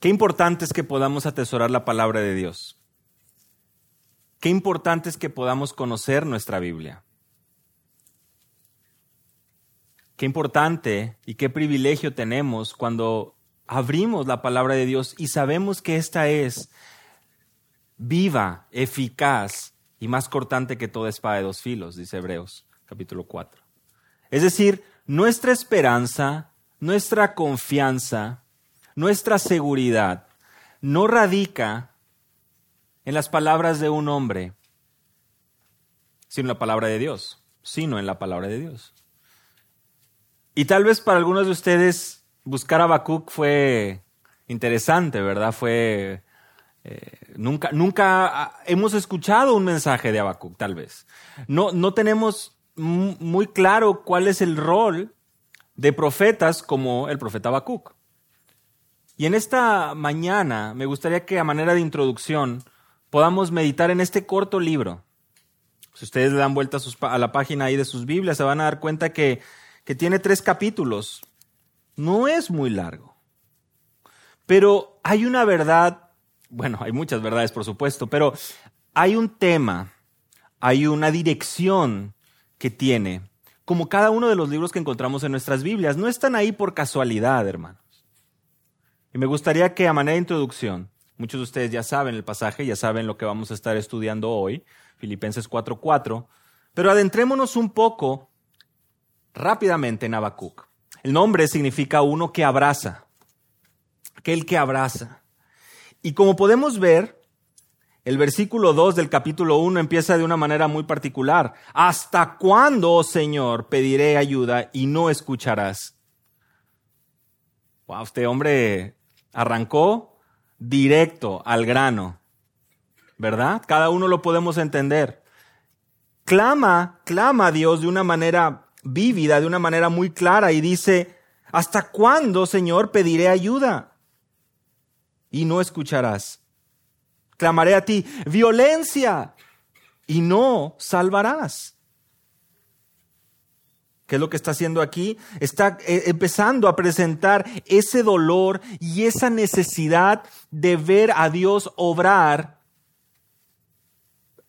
Qué importante es que podamos atesorar la palabra de Dios. Qué importante es que podamos conocer nuestra Biblia. Qué importante y qué privilegio tenemos cuando abrimos la palabra de Dios y sabemos que esta es viva, eficaz y más cortante que toda espada de dos filos, dice Hebreos capítulo 4. Es decir, nuestra esperanza, nuestra confianza, nuestra seguridad no radica en las palabras de un hombre, sino en la palabra de Dios, sino en la palabra de Dios. Y tal vez para algunos de ustedes buscar a Habacuc fue interesante, ¿verdad? Fue eh, nunca, nunca hemos escuchado un mensaje de Habacuc, tal vez. No, no tenemos muy claro cuál es el rol de profetas como el profeta Habacuc. Y en esta mañana me gustaría que a manera de introducción podamos meditar en este corto libro. Si ustedes le dan vuelta a, la página ahí de sus Biblias, se van a dar cuenta que, que tiene tres capítulos. No es muy largo. Pero hay una verdad, bueno, hay muchas verdades por supuesto, pero hay un tema, hay una dirección que tiene, como cada uno de los libros que encontramos en nuestras Biblias. No están ahí por casualidad, hermanos. Me gustaría que a manera de introducción, muchos de ustedes ya saben el pasaje, ya saben lo que vamos a estar estudiando hoy, Filipenses 4:4, pero adentrémonos un poco rápidamente en Habacuc. El nombre significa uno que abraza, aquel que abraza. Y como podemos ver, el versículo 2 del capítulo 1 empieza de una manera muy particular. ¿Hasta cuándo, oh Señor, pediré ayuda y no escucharás? Wow, este hombre arrancó directo al grano, ¿verdad? Cada uno lo podemos entender. Clama, clama a Dios de una manera vívida, de una manera muy clara y dice, ¿hasta cuándo, Señor, pediré ayuda? Y no escucharás clamaré a ti, violencia, y no salvarás. ¿Qué es lo que está haciendo aquí? Está eh, empezando a presentar ese dolor y esa necesidad de ver a Dios obrar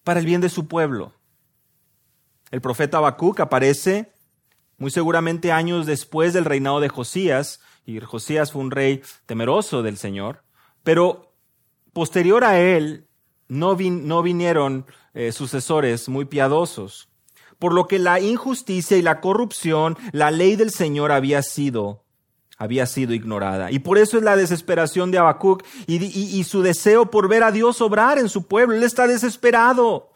para el bien de su pueblo. El profeta Habacuc aparece muy seguramente años después del reinado de Josías, y Josías fue un rey temeroso del Señor, pero Posterior a él, no, vinieron eh, sucesores muy piadosos, por lo que la injusticia y la corrupción, la ley del Señor había sido había sido ignorada. Y por eso es la desesperación de Habacuc y, y, su deseo por ver a Dios obrar en su pueblo. Él está desesperado.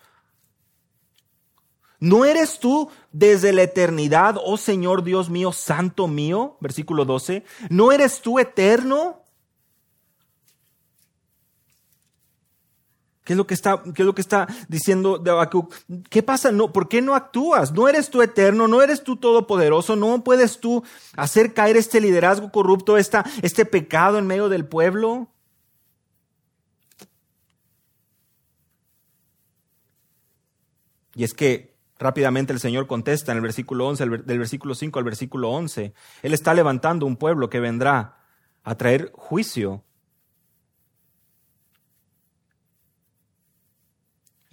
¿No eres tú desde la eternidad, oh Señor Dios mío, santo mío? Versículo 12. ¿No eres tú eterno? ¿Qué es lo que está, qué es lo que está diciendo de Habacuc? ¿Qué pasa? No, ¿Por qué no actúas? No eres tú eterno, no eres tú todopoderoso, no puedes tú hacer caer este liderazgo corrupto, esta, este pecado en medio del pueblo. Y es que rápidamente el Señor contesta en el versículo 11, del versículo 5 al versículo 11. Él está levantando un pueblo que vendrá a traer juicio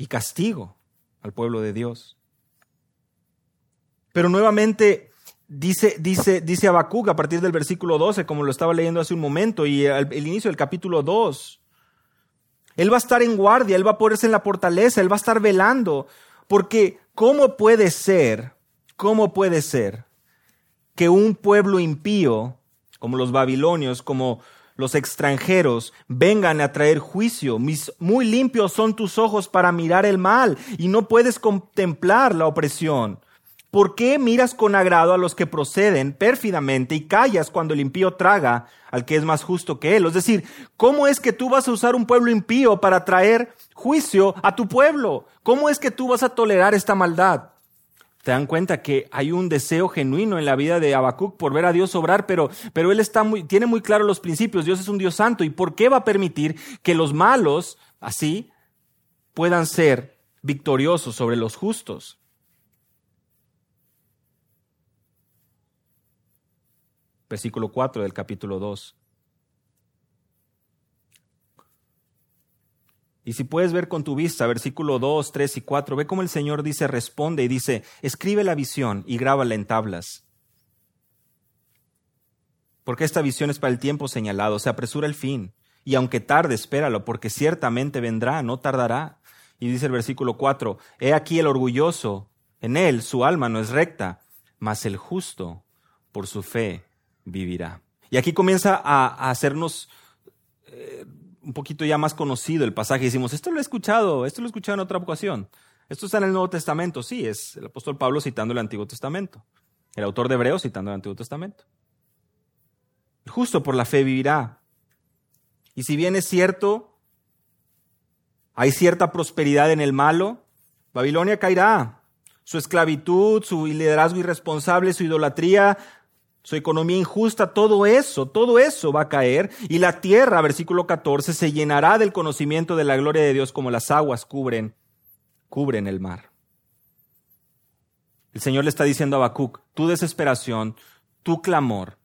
y castigo al pueblo de Dios. Pero nuevamente dice, dice, dice Habacuc a partir del versículo 12, como lo estaba leyendo hace un momento, y el, el inicio del capítulo 2. Él va a estar en guardia, él va a ponerse en la fortaleza, él va a estar velando, porque ¿cómo puede ser, cómo puede ser que un pueblo impío, como los babilonios, como los extranjeros vengan a traer juicio. muy limpios son tus ojos para mirar el mal y no puedes contemplar la opresión. ¿Por qué miras con agrado a los que proceden pérfidamente y callas cuando el impío traga al que es más justo que él? Es decir, ¿cómo es que tú vas a usar un pueblo impío para traer juicio a tu pueblo? ¿Cómo es que tú vas a tolerar esta maldad? Te dan cuenta que hay un deseo genuino en la vida de Habacuc por ver a Dios obrar, pero, pero él está muy, tiene muy claro los principios. Dios es un Dios santo. ¿Y por qué va a permitir que los malos, así, puedan ser victoriosos sobre los justos? Versículo 4 del capítulo 2. Y si puedes ver con tu vista, versículo 2, 3 y 4, ve cómo el Señor dice, responde y dice, escribe la visión y grábala en tablas. Porque esta visión es para el tiempo señalado, se apresura el fin. Y aunque tarde, espéralo, porque ciertamente vendrá, no tardará. Y dice el versículo 4, He aquí el orgulloso, en él su alma no es recta, mas el justo por su fe vivirá. Y aquí comienza a, hacernos eh, un poquito ya más conocido el pasaje. Decimos, esto lo he escuchado, esto lo he escuchado en otra ocasión. Esto está en el Nuevo Testamento, sí, es el apóstol Pablo citando el Antiguo Testamento. El autor de Hebreos citando el Antiguo Testamento. Justo por la fe vivirá. Y si bien es cierto, hay cierta prosperidad en el malo, Babilonia caerá. Su esclavitud, su liderazgo irresponsable, su idolatría, su economía injusta, todo eso, todo eso va a caer. Y la tierra, versículo 14, se llenará del conocimiento de la gloria de Dios como las aguas cubren, cubren el mar. El Señor le está diciendo a Habacuc, tu desesperación, tu clamor,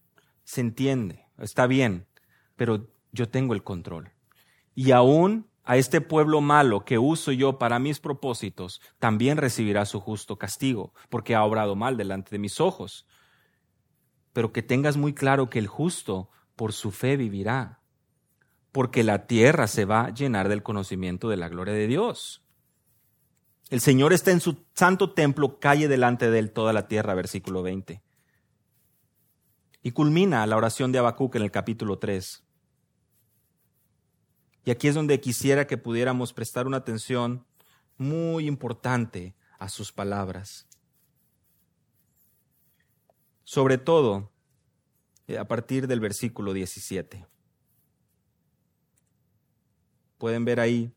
se entiende, está bien, pero yo tengo el control. Y aún a este pueblo malo que uso yo para mis propósitos, también recibirá su justo castigo, porque ha obrado mal delante de mis ojos. Pero que tengas muy claro que el justo por su fe vivirá, porque la tierra se va a llenar del conocimiento de la gloria de Dios. El Señor está en su santo templo, calle delante de él toda la tierra, versículo 20. Y culmina la oración de Habacuc en el capítulo 3. Y aquí es donde quisiera que pudiéramos prestar una atención muy importante a sus palabras. Sobre todo eh, a partir del versículo 17. Pueden ver ahí,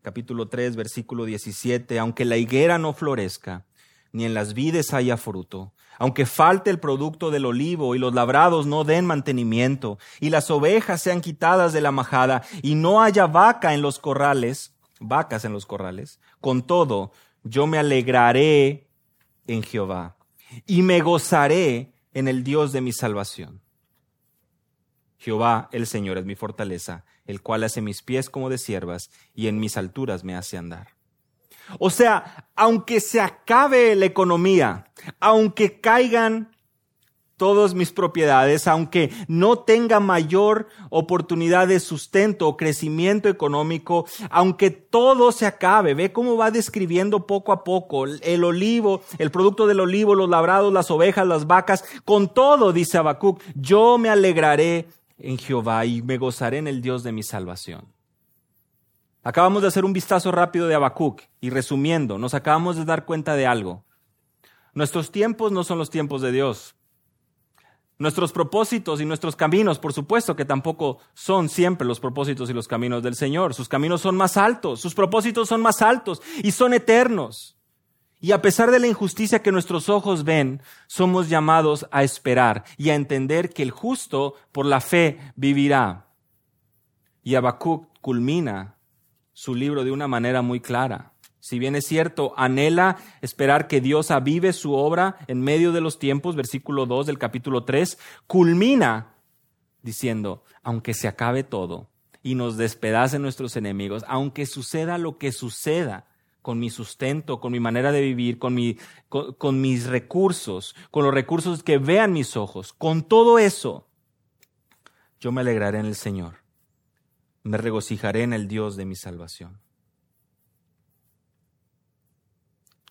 capítulo 3, versículo 17, aunque la higuera no florezca, ni en las vides haya fruto, aunque falte el producto del olivo y los labrados no den mantenimiento, y las ovejas sean quitadas de la majada, y no haya vaca en los corrales, vacas en los corrales, con todo, yo me alegraré en Jehová, y me gozaré en el Dios de mi salvación. Jehová el Señor es mi fortaleza, el cual hace mis pies como de siervas, y en mis alturas me hace andar. O sea, aunque se acabe la economía, aunque caigan todas mis propiedades, aunque no tenga mayor oportunidad de sustento o crecimiento económico, aunque todo se acabe, ve cómo va describiendo poco a poco el olivo, el producto del olivo, los labrados, las ovejas, las vacas, con todo, dice Habacuc, yo me alegraré en Jehová y me gozaré en el Dios de mi salvación. Acabamos de hacer un vistazo rápido de Habacuc y resumiendo, nos acabamos de dar cuenta de algo. Nuestros tiempos no son los tiempos de Dios. Nuestros propósitos y nuestros caminos, por supuesto que tampoco son siempre los propósitos y los caminos del Señor. Sus caminos son más altos, sus propósitos son más altos y son eternos. Y a pesar de la injusticia que nuestros ojos ven, somos llamados a esperar y a entender que el justo por la fe vivirá. Y Habacuc culmina su libro de una manera muy clara. Si bien es cierto, anhela esperar que Dios avive su obra en medio de los tiempos, versículo 2 del capítulo 3, culmina diciendo, aunque se acabe todo y nos despedacen nuestros enemigos, aunque suceda lo que suceda con mi sustento, con mi manera de vivir, con, mi, con mis recursos, con los recursos que vean mis ojos, con todo eso, yo me alegraré en el Señor me regocijaré en el Dios de mi salvación.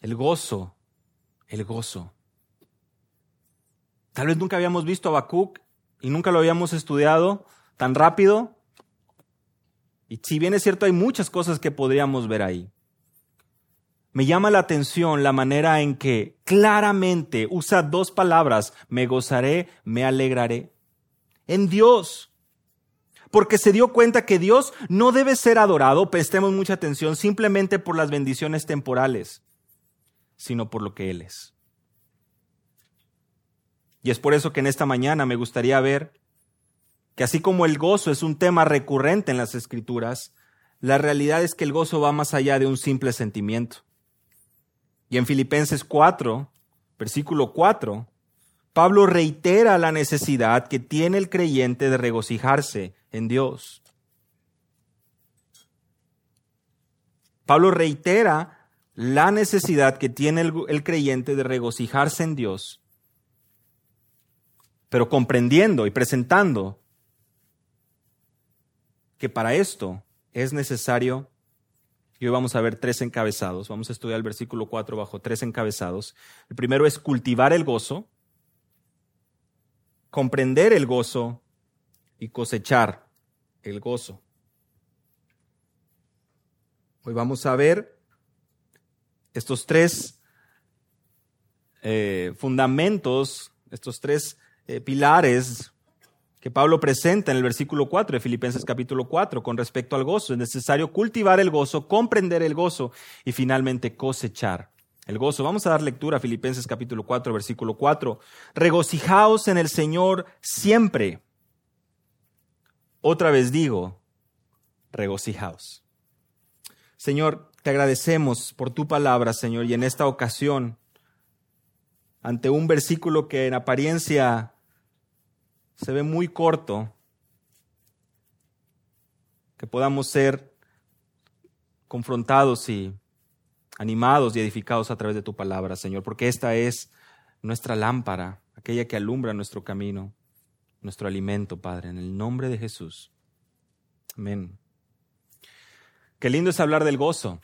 El gozo, el gozo. Tal vez nunca habíamos visto a Habacuc y nunca lo habíamos estudiado tan rápido. Y si bien es cierto, hay muchas cosas que podríamos ver ahí. Me llama la atención la manera en que claramente usa dos palabras, me gozaré, me alegraré. En Dios porque se dio cuenta que Dios no debe ser adorado, prestemos mucha atención, simplemente por las bendiciones temporales, sino por lo que Él es. Y es por eso que en esta mañana me gustaría ver que así como el gozo es un tema recurrente en las escrituras, la realidad es que el gozo va más allá de un simple sentimiento. Y en Filipenses 4, versículo 4, Pablo reitera la necesidad que tiene el creyente de regocijarse en Dios. Pablo reitera la necesidad que tiene el, creyente de regocijarse en Dios, pero comprendiendo y presentando que para esto es necesario, y hoy vamos a ver tres encabezados, vamos a estudiar el versículo 4 bajo tres encabezados. El primero es cultivar el gozo, comprender el gozo y cosechar el gozo. Hoy vamos a ver estos tres eh, fundamentos, estos tres eh, pilares que Pablo presenta en el versículo 4 de Filipenses capítulo 4 con respecto al gozo. Es necesario cultivar el gozo, comprender el gozo y finalmente cosechar el gozo. Vamos a dar lectura a Filipenses capítulo 4, versículo 4. Regocijaos en el Señor siempre. Otra vez digo, regocijaos. Señor, te agradecemos por tu palabra, Señor, y en esta ocasión, ante un versículo que en apariencia se ve muy corto, que podamos ser confrontados y animados y edificados a través de tu palabra, Señor, porque esta es nuestra lámpara, aquella que alumbra nuestro camino, nuestro alimento, Padre, en el nombre de Jesús. Amén. Qué lindo es hablar del gozo.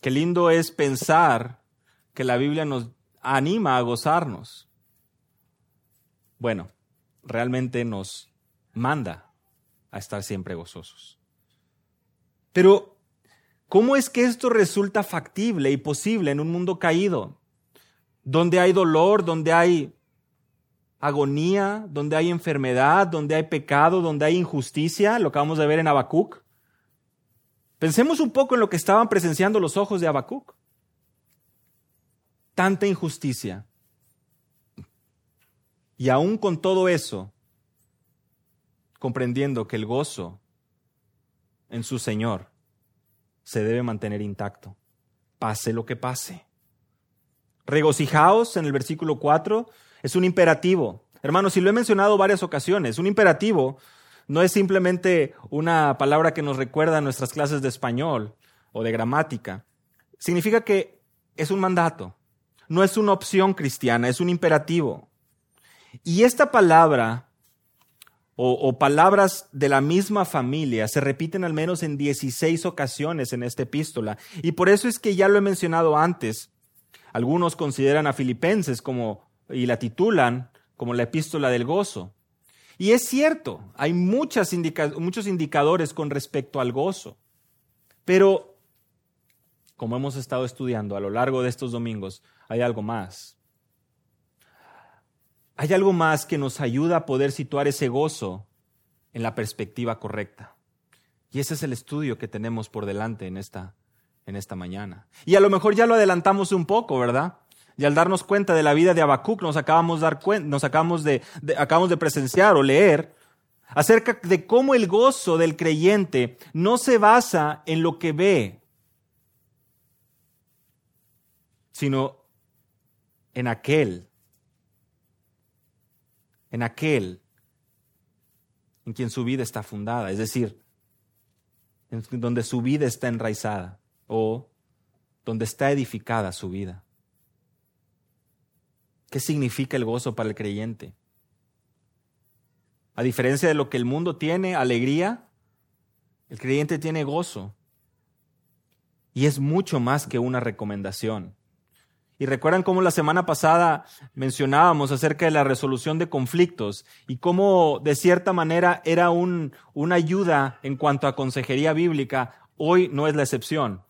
Qué lindo es pensar que la Biblia nos anima a gozarnos. Bueno, realmente nos manda a estar siempre gozosos. Pero, ¿cómo es que esto resulta factible y posible en un mundo caído? Donde hay dolor, donde hay agonía, donde hay enfermedad, donde hay pecado, donde hay injusticia, lo acabamos de ver en Habacuc. Pensemos un poco en lo que estaban presenciando los ojos de Habacuc. Tanta injusticia. Y aún con todo eso, comprendiendo que el gozo en su Señor se debe mantener intacto, pase lo que pase. Regocijaos en el versículo 4 es un imperativo. Hermanos, y lo he mencionado varias ocasiones, un imperativo no es simplemente una palabra que nos recuerda a nuestras clases de español o de gramática. Significa que es un mandato, no es una opción cristiana, es un imperativo. Y esta palabra o, palabras de la misma familia se repiten al menos en 16 ocasiones en esta epístola. Y por eso es que ya lo he mencionado antes. Algunos consideran a Filipenses como, y la titulan como la epístola del gozo. Y es cierto, hay muchos indicadores con respecto al gozo. Pero, como hemos estado estudiando a lo largo de estos domingos, hay algo más. Hay algo más que nos ayuda a poder situar ese gozo en la perspectiva correcta. Y ese es el estudio que tenemos por delante en esta, en esta mañana. Y a lo mejor ya lo adelantamos un poco, ¿verdad? Y al darnos cuenta de la vida de Habacuc, nos acabamos, dar nos acabamos de, acabamos de presenciar o leer acerca de cómo el gozo del creyente no se basa en lo que ve, sino en aquel, en aquel en quien su vida está fundada, es decir, en donde su vida está enraizada o donde está edificada su vida. ¿Qué significa el gozo para el creyente? A diferencia de lo que el mundo tiene, alegría, el creyente tiene gozo. Y es mucho más que una recomendación. Y recuerdan cómo la semana pasada mencionábamos acerca de la resolución de conflictos y cómo de cierta manera era un, una ayuda en cuanto a consejería bíblica. Hoy no es la excepción.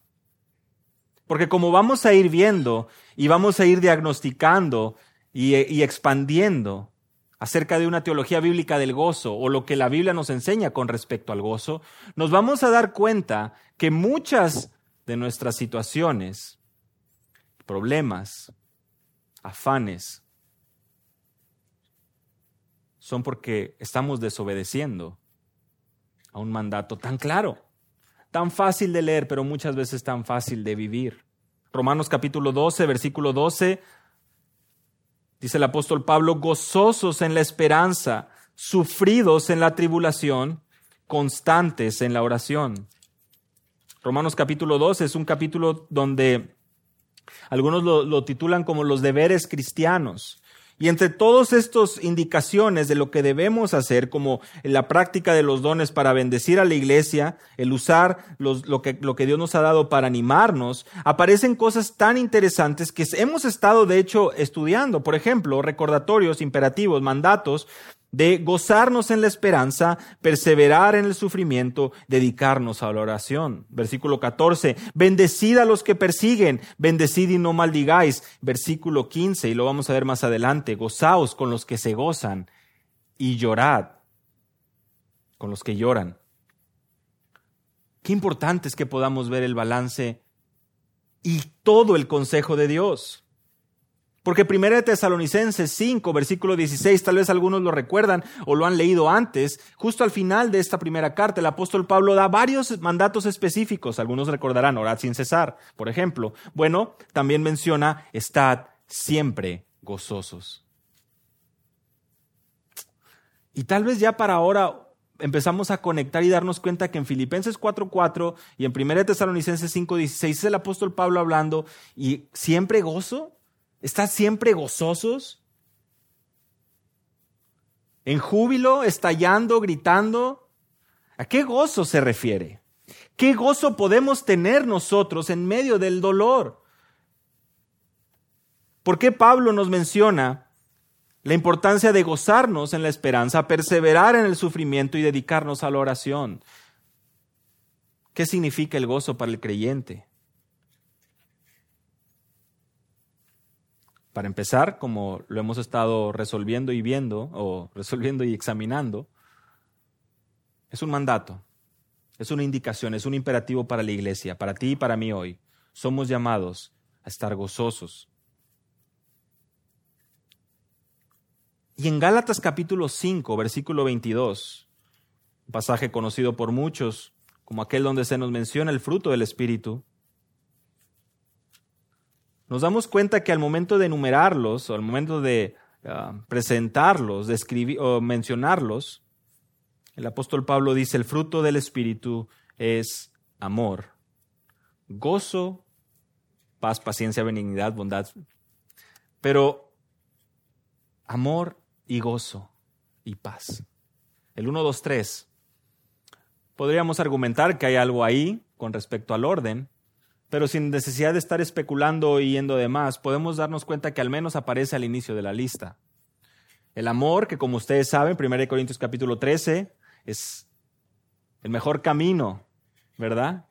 Porque como vamos a ir viendo y vamos a ir diagnosticando y, expandiendo acerca de una teología bíblica del gozo o lo que la Biblia nos enseña con respecto al gozo, nos vamos a dar cuenta que muchas de nuestras situaciones, problemas, afanes, son porque estamos desobedeciendo a un mandato tan claro, tan fácil de leer, pero muchas veces tan fácil de vivir. Romanos capítulo 12, versículo 12 dice el apóstol Pablo, gozosos en la esperanza, sufridos en la tribulación, constantes en la oración. Romanos capítulo 2 es un capítulo donde algunos lo, lo titulan como los deberes cristianos. Y entre todas estas indicaciones de lo que debemos hacer, como la práctica de los dones para bendecir a la iglesia, el usar lo, que, lo que Dios nos ha dado para animarnos, aparecen cosas tan interesantes que hemos estado, de hecho, estudiando. Por ejemplo, recordatorios, imperativos, mandatos de gozarnos en la esperanza, perseverar en el sufrimiento, dedicarnos a la oración. Versículo 14, bendecid a los que persiguen, bendecid y no maldigáis. Versículo 15, y lo vamos a ver más adelante, gozaos con los que se gozan y llorad con los que lloran. Qué importante es que podamos ver el balance y todo el consejo de Dios. Porque 1 Tesalonicenses 5, versículo 16, tal vez algunos lo recuerdan o lo han leído antes, justo al final de esta primera carta, el apóstol Pablo da varios mandatos específicos. Algunos recordarán, orad sin cesar, por ejemplo. Bueno, también menciona, estad siempre gozosos. Y tal vez ya para ahora empezamos a conectar y darnos cuenta que en Filipenses 4:4 y en 1 Tesalonicenses 5:16 es el apóstol Pablo hablando y siempre gozo. ¿Estás siempre gozosos? ¿En júbilo, estallando, gritando? ¿A qué gozo se refiere? ¿Qué gozo podemos tener nosotros en medio del dolor? ¿Por qué Pablo nos menciona la importancia de gozarnos en la esperanza, perseverar en el sufrimiento y dedicarnos a la oración? ¿Qué significa el gozo para el creyente? Para empezar, como lo hemos estado resolviendo y viendo, o resolviendo y examinando, es un mandato, es una indicación, es un imperativo para la iglesia, para ti y para mí hoy. Somos llamados a estar gozosos. Y en Gálatas capítulo 5, versículo 22, un pasaje conocido por muchos como aquel donde se nos menciona el fruto del Espíritu, nos damos cuenta que al momento de enumerarlos o al momento de ah, presentarlos, de o mencionarlos, el apóstol Pablo dice, el fruto del Espíritu es amor, gozo, paz, paciencia, benignidad, bondad. Pero amor y gozo y paz. El 1, 2, 3. Podríamos argumentar que hay algo ahí con respecto al orden, pero sin necesidad de estar especulando y yendo de más, podemos darnos cuenta que al menos aparece al inicio de la lista. El amor, que como ustedes saben, 1 Corintios capítulo 13, es el mejor camino, ¿verdad?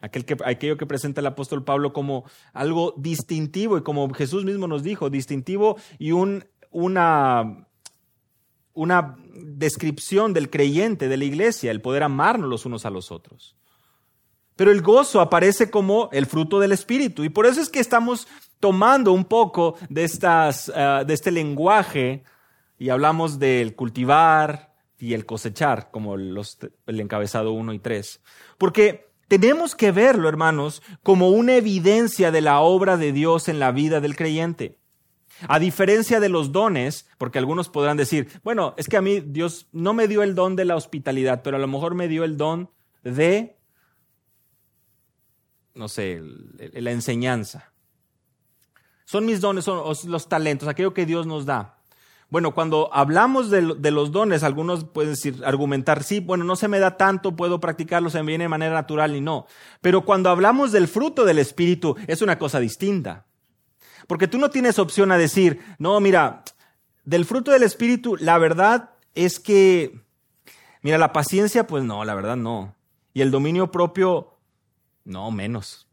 Aquel que, aquello que presenta el apóstol Pablo como algo distintivo y como Jesús mismo nos dijo, distintivo y un, una, una descripción del creyente, de la iglesia, el poder amarnos los unos a los otros. Pero el gozo aparece como el fruto del Espíritu. Y por eso es que estamos tomando un poco de, estas, eh, de este lenguaje y hablamos del cultivar y el cosechar, como los, el encabezado 1 y 3. Porque tenemos que verlo, hermanos, como una evidencia de la obra de Dios en la vida del creyente. A diferencia de los dones, porque algunos podrán decir, bueno, es que a mí Dios no me dio el don de la hospitalidad, pero a lo mejor me dio el don de no sé, la enseñanza. Son mis dones, son los talentos, aquello que Dios nos da. Bueno, cuando hablamos de, los dones, algunos pueden decir, argumentar, sí, bueno, no se me da tanto, puedo practicarlo, se me viene de manera natural y no. Pero cuando hablamos del fruto del Espíritu, es una cosa distinta. Porque tú no tienes opción a decir, no, mira, del fruto del Espíritu, la verdad es que, mira, la paciencia, pues no, la verdad no. Y el dominio propio, no, menos.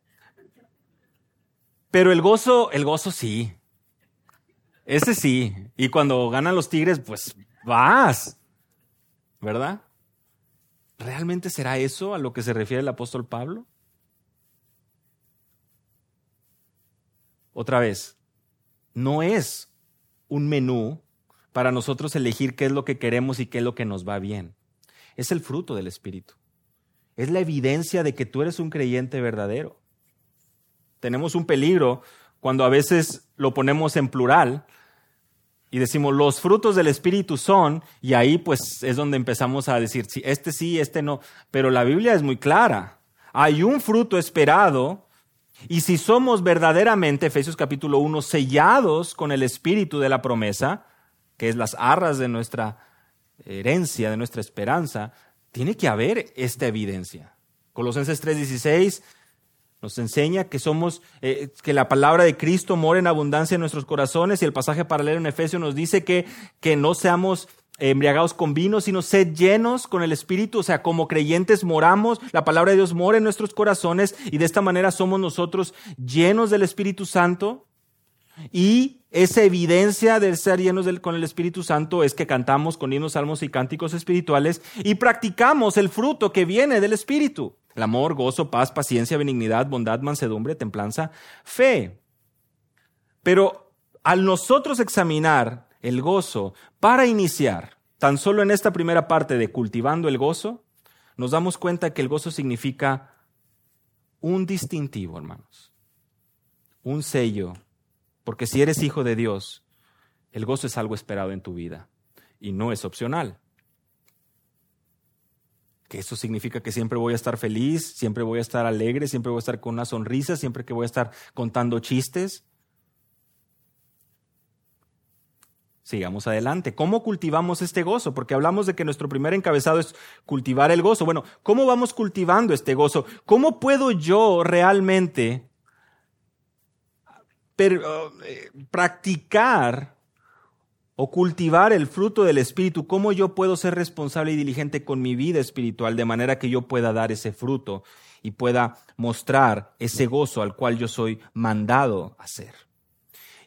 Pero el gozo, el gozo sí. Ese sí. Y cuando ganan los Tigres, pues vas. ¿Verdad? ¿Realmente será eso a lo que se refiere el apóstol Pablo? Otra vez, no es un menú para nosotros elegir qué es lo que queremos y qué es lo que nos va bien. Es el fruto del Espíritu. Es la evidencia de que tú eres un creyente verdadero. Tenemos un peligro cuando a veces lo ponemos en plural y decimos los frutos del Espíritu son, y ahí pues es donde empezamos a decir, sí, este sí, este no. Pero la Biblia es muy clara. hay un fruto esperado, y si somos verdaderamente, Efesios capítulo 1, sellados con el espíritu de la promesa, que es las arras de nuestra herencia, de nuestra esperanza, tiene que haber esta evidencia. Colosenses 3:16 nos enseña que somos, eh, que la palabra de Cristo mora en abundancia en nuestros corazones y el pasaje paralelo en Efesios nos dice que, que no seamos embriagados con vino, sino sed llenos con el Espíritu, o sea, como creyentes moramos, la palabra de Dios mora en nuestros corazones y de esta manera somos nosotros llenos del Espíritu Santo y esa evidencia de ser llenos con el Espíritu Santo es que cantamos con himnos, salmos y cánticos espirituales y practicamos el fruto que viene del Espíritu. El amor, gozo, paz, paciencia, benignidad, bondad, mansedumbre, templanza, fe. Pero al nosotros examinar el gozo para iniciar, tan solo en esta primera parte de cultivando el gozo, nos damos cuenta que el gozo significa un distintivo, hermanos, un sello porque si eres hijo de Dios, el gozo es algo esperado en tu vida y no es opcional. Que eso significa que siempre voy a estar feliz, siempre voy a estar alegre, siempre voy a estar con una sonrisa, siempre que voy a estar contando chistes. Sigamos adelante. ¿Cómo cultivamos este gozo? Porque hablamos de que nuestro primer encabezado es cultivar el gozo. Bueno, ¿cómo vamos cultivando este gozo? ¿Cómo puedo yo realmente eh, practicar o cultivar el fruto del Espíritu, ¿cómo yo puedo ser responsable y diligente con mi vida espiritual de manera que yo pueda dar ese fruto y pueda mostrar ese gozo al cual yo soy mandado a hacer?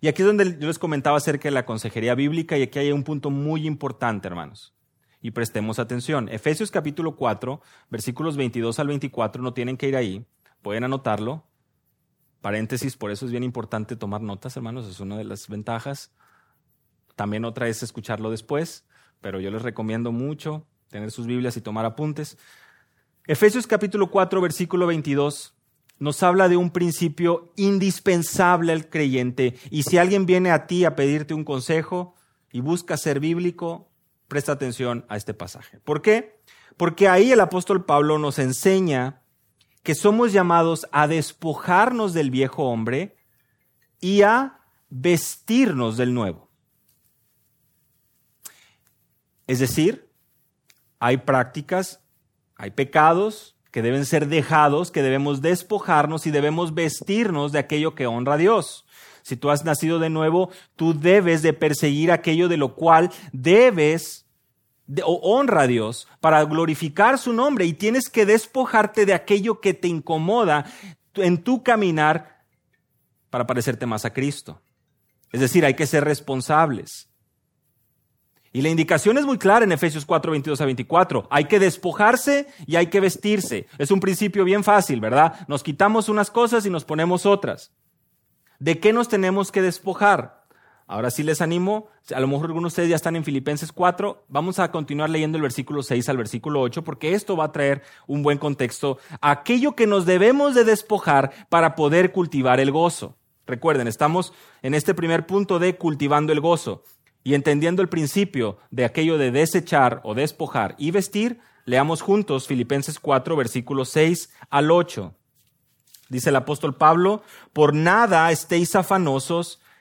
Y aquí es donde yo les comentaba acerca de la consejería bíblica y aquí hay un punto muy importante, hermanos. Y prestemos atención. Efesios capítulo 4, versículos 22 al 24, no tienen que ir ahí, pueden anotarlo. Paréntesis, por eso es bien importante tomar notas, hermanos, es una de las ventajas. También otra es escucharlo después, pero yo les recomiendo mucho tener sus Biblias y tomar apuntes. Efesios capítulo 4, versículo 22 nos habla de un principio indispensable al creyente. Y si alguien viene a ti a pedirte un consejo y busca ser bíblico, presta atención a este pasaje. ¿Por qué? Porque ahí el apóstol Pablo nos enseña que somos llamados a despojarnos del viejo hombre y a vestirnos del nuevo. Es decir, hay prácticas, hay pecados que deben ser dejados, que debemos despojarnos y debemos vestirnos de aquello que honra a Dios. Si tú has nacido de nuevo, tú debes de perseguir aquello de lo cual debes o honra a Dios para glorificar su nombre y tienes que despojarte de aquello que te incomoda en tu caminar para parecerte más a Cristo. Es decir, hay que ser responsables. Y la indicación es muy clara en Efesios 4, 22 a 24. Hay que despojarse y hay que vestirse. Es un principio bien fácil, ¿verdad? Nos quitamos unas cosas y nos ponemos otras. ¿De qué nos tenemos que despojar? Ahora sí les animo, a lo mejor algunos de ustedes ya están en Filipenses 4, vamos a continuar leyendo el versículo 6 al versículo 8 porque esto va a traer un buen contexto aquello que nos debemos de despojar para poder cultivar el gozo. Recuerden, estamos en este primer punto de cultivando el gozo y entendiendo el principio de aquello de desechar o despojar y vestir, leamos juntos Filipenses 4 versículos 6 al 8. Dice el apóstol Pablo, por nada estéis afanosos,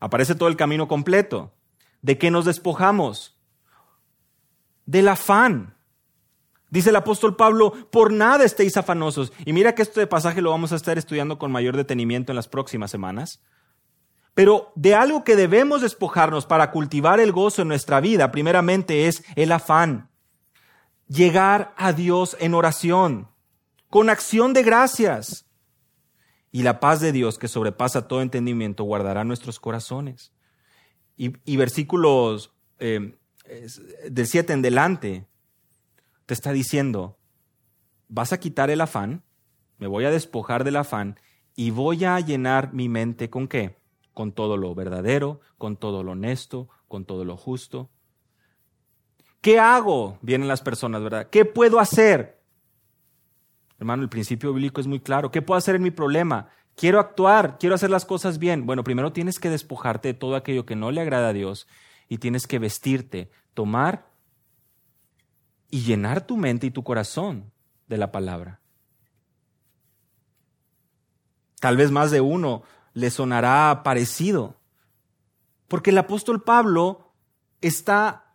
Aparece todo el camino completo. ¿De qué nos despojamos? Del afán. Dice el apóstol Pablo, por nada estéis afanosos. Y mira que este pasaje lo vamos a estar estudiando con mayor detenimiento en las próximas semanas. Pero de algo que debemos despojarnos para cultivar el gozo en nuestra vida, primeramente es el afán. Llegar a Dios en oración, con acción de gracias. Y la paz de Dios que sobrepasa todo entendimiento guardará nuestros corazones. Y, versículos eh, del 7 en delante te está diciendo vas a quitar el afán, me voy a despojar del afán y voy a llenar mi mente con qué? Con todo lo verdadero, con todo lo honesto, con todo lo justo. ¿Qué hago? Vienen las personas, ¿verdad? ¿Qué puedo hacer? Hermano, el principio bíblico es muy claro. ¿Qué puedo hacer en mi problema? Quiero actuar, quiero hacer las cosas bien. Bueno, primero tienes que despojarte de todo aquello que no le agrada a Dios y tienes que vestirte, tomar y llenar tu mente y tu corazón de la palabra. Tal vez más de uno le sonará parecido, porque el apóstol Pablo está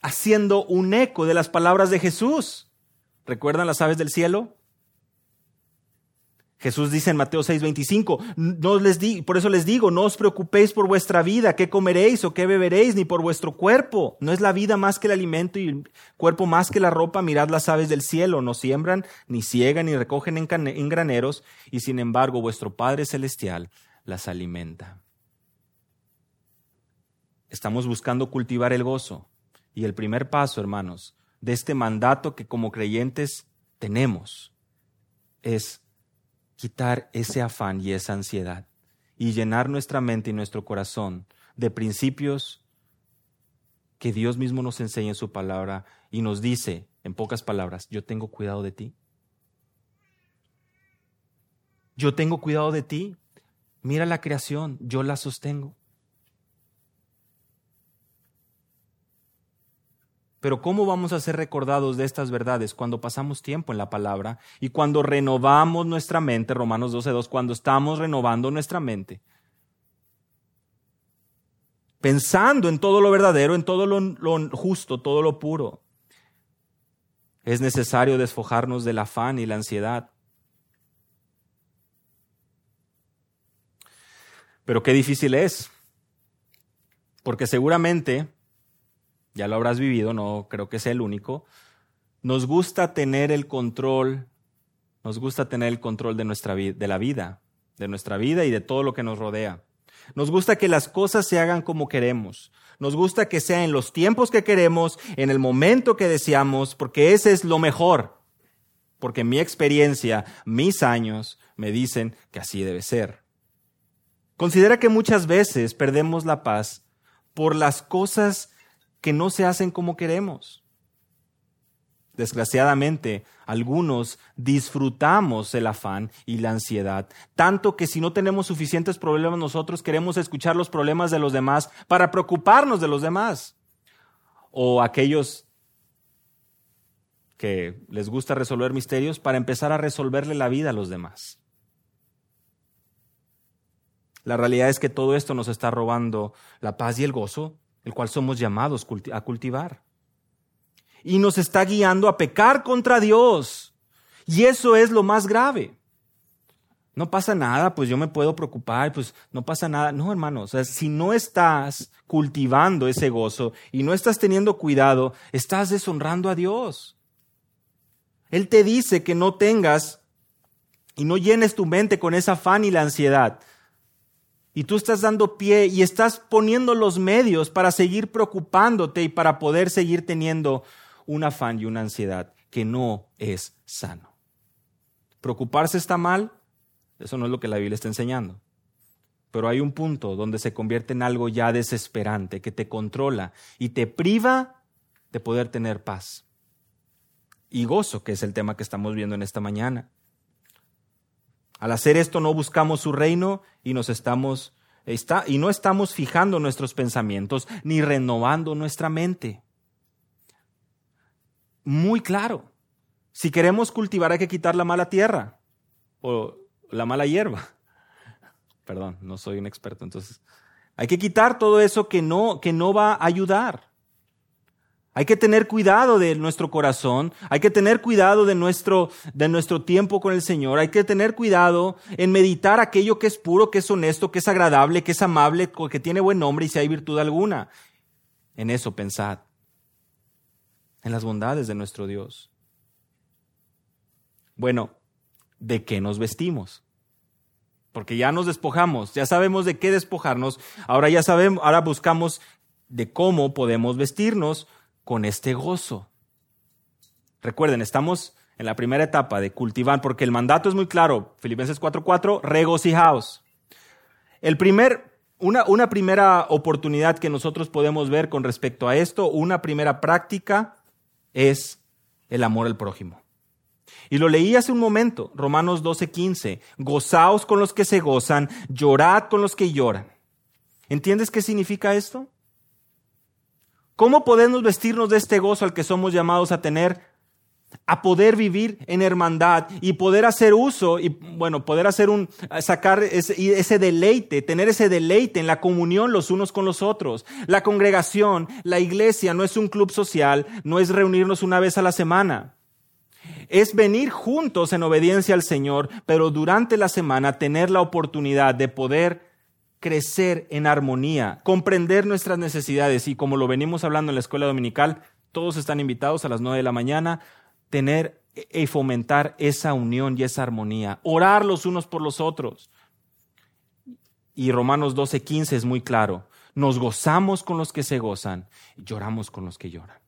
haciendo un eco de las palabras de Jesús. ¿Recuerdan las aves del cielo? Jesús dice en Mateo 6:25, no por eso les digo, no os preocupéis por vuestra vida, qué comeréis o qué beberéis, ni por vuestro cuerpo. No es la vida más que el alimento y el cuerpo más que la ropa. Mirad las aves del cielo, no siembran, ni ciegan, ni recogen en, en graneros, y sin embargo vuestro Padre Celestial las alimenta. Estamos buscando cultivar el gozo. Y el primer paso, hermanos, de este mandato que como creyentes tenemos es quitar ese afán y esa ansiedad y llenar nuestra mente y nuestro corazón de principios que Dios mismo nos enseña en su palabra y nos dice, en pocas palabras, yo tengo cuidado de ti. Yo tengo cuidado de ti. Mira la creación, yo la sostengo. Pero ¿cómo vamos a ser recordados de estas verdades cuando pasamos tiempo en la palabra y cuando renovamos nuestra mente, Romanos 12.2, cuando estamos renovando nuestra mente? Pensando en todo lo verdadero, en todo lo, justo, todo lo puro. Es necesario desfojarnos del afán y la ansiedad. Pero qué difícil es, porque seguramente ya lo habrás vivido, no creo que sea el único, nos gusta tener el control, nos gusta tener el control de nuestra de la vida, de nuestra vida y de todo lo que nos rodea. Nos gusta que las cosas se hagan como queremos. Nos gusta que sea en los tiempos que queremos, en el momento que deseamos, porque ese es lo mejor. Porque mi experiencia, mis años, me dicen que así debe ser. Considera que muchas veces perdemos la paz por las cosas que no se hacen como queremos. Desgraciadamente, algunos disfrutamos el afán y la ansiedad, tanto que si no tenemos suficientes problemas nosotros queremos escuchar los problemas de los demás para preocuparnos de los demás. O aquellos que les gusta resolver misterios para empezar a resolverle la vida a los demás. La realidad es que todo esto nos está robando la paz y el gozo el cual somos llamados a cultivar. Y nos está guiando a pecar contra Dios. Y eso es lo más grave. No pasa nada, pues yo me puedo preocupar, pues no pasa nada. No, hermano, si no estás cultivando ese gozo y no estás teniendo cuidado, estás deshonrando a Dios. Él te dice que no tengas y no llenes tu mente con esa afán y la ansiedad, y tú estás dando pie y estás poniendo los medios para seguir preocupándote y para poder seguir teniendo un afán y una ansiedad que no es sano. Preocuparse está mal, eso no es lo que la Biblia está enseñando. Pero hay un punto donde se convierte en algo ya desesperante, que te controla y te priva de poder tener paz. Y gozo, que es el tema que estamos viendo en esta mañana. Al hacer esto no buscamos su reino y nos estamos está, y no estamos fijando nuestros pensamientos ni renovando nuestra mente. Muy claro. Si queremos cultivar hay que quitar la mala tierra o la mala hierba. Perdón, no soy un experto, entonces hay que quitar todo eso que no que no va a ayudar. Hay que tener cuidado de nuestro corazón, hay que tener cuidado de nuestro, de nuestro tiempo con el Señor, hay que tener cuidado en meditar aquello que es puro, que es honesto, que es agradable, que es amable, que tiene buen nombre y si hay virtud alguna. En eso pensad, en las bondades de nuestro Dios. Bueno, ¿de qué nos vestimos? Porque ya nos despojamos, ya sabemos de qué despojarnos, ahora ya sabemos, ahora buscamos de cómo podemos vestirnos con este gozo. Recuerden, estamos en la primera etapa de cultivar, porque el mandato es muy claro, Filipenses 4:4, regocijaos. El primer, una, una primera oportunidad que nosotros podemos ver con respecto a esto, una primera práctica, es el amor al prójimo. Y lo leí hace un momento, Romanos 12:15, gozaos con los que se gozan, llorad con los que lloran. ¿Entiendes qué significa esto? ¿Cómo podemos vestirnos de este gozo al que somos llamados a tener? A poder vivir en hermandad y poder hacer uso y, bueno, poder hacer un, sacar ese, ese deleite, tener ese deleite en la comunión los unos con los otros. La congregación, la iglesia no es un club social, no es reunirnos una vez a la semana es venir juntos en obediencia al Señor, pero durante la semana tener la oportunidad de poder crecer en armonía, comprender nuestras necesidades y como lo venimos hablando en la escuela dominical, todos están invitados a las nueve de la mañana, tener y fomentar esa unión y esa armonía, orar los unos por los otros. Y Romanos 12:15 es muy claro, nos gozamos con los que se gozan y lloramos con los que lloran.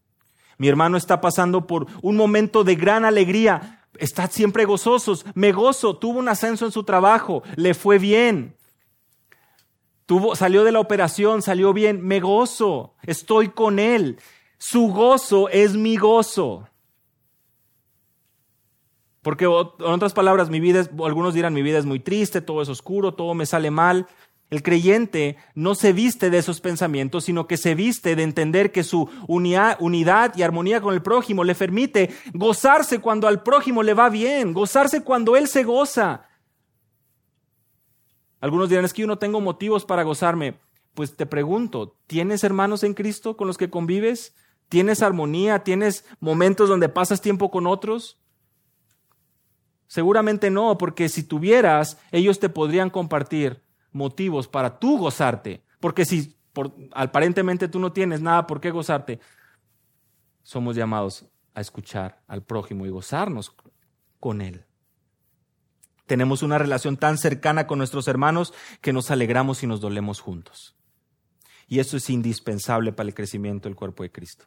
Mi hermano está pasando por un momento de gran alegría. Estad siempre gozosos. Me gozo. Tuvo un ascenso en su trabajo. Le fue bien. Tuvo, salió de la operación, salió bien. Me gozo. Estoy con él. Su gozo es mi gozo. Porque, en otras palabras, mi vida es, algunos dirán, mi vida es muy triste, todo es oscuro, todo me sale mal. El creyente no se viste de esos pensamientos, sino que se viste de entender que su unidad y armonía con el prójimo le permite gozarse cuando al prójimo le va bien, gozarse cuando él se goza. Algunos dirán, es que yo no tengo motivos para gozarme. Pues te pregunto, ¿tienes hermanos en Cristo con los que convives? ¿Tienes armonía? ¿Tienes momentos donde pasas tiempo con otros? Seguramente no, porque si tuvieras, ellos te podrían compartir motivos para tú gozarte. Porque si aparentemente tú no tienes nada por qué gozarte, somos llamados a escuchar al prójimo y gozarnos con él. Tenemos una relación tan cercana con nuestros hermanos que nos alegramos y nos dolemos juntos. Y eso es indispensable para el crecimiento del cuerpo de Cristo.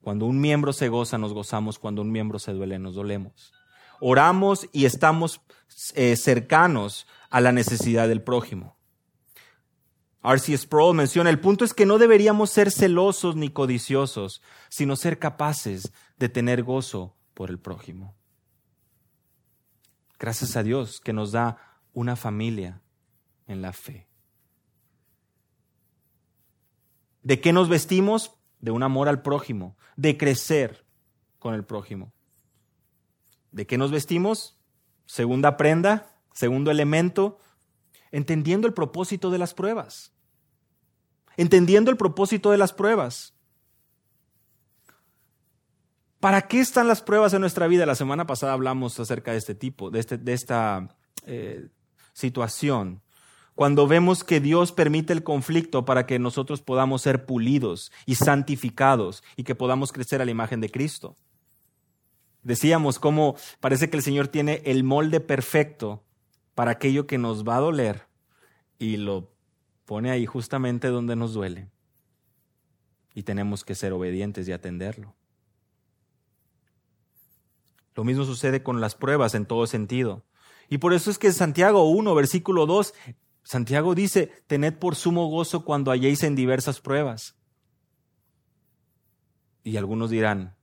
Cuando un miembro se goza, nos gozamos. Cuando un miembro se duele, nos dolemos. Oramos y estamos eh, cercanos a la necesidad del prójimo. R.C. Sproul menciona, el punto es que no deberíamos ser celosos ni codiciosos, sino ser capaces de tener gozo por el prójimo. Gracias a Dios que nos da una familia en la fe. ¿De qué nos vestimos? De un amor al prójimo, de crecer con el prójimo. ¿De qué nos vestimos? Segunda prenda, segundo elemento, entendiendo el propósito de las pruebas. Entendiendo el propósito de las pruebas. ¿Para qué están las pruebas en nuestra vida? La semana pasada hablamos acerca de este tipo, de, este, esta eh, situación. Cuando vemos que Dios permite el conflicto para que nosotros podamos ser pulidos y santificados y que podamos crecer a la imagen de Cristo. Decíamos cómo parece que el Señor tiene el molde perfecto para aquello que nos va a doler y lo pone ahí justamente donde nos duele. Y tenemos que ser obedientes y atenderlo. Lo mismo sucede con las pruebas en todo sentido. Y por eso es que Santiago 1, versículo 2, Santiago dice, tened por sumo gozo cuando halléis en diversas pruebas. Y algunos dirán,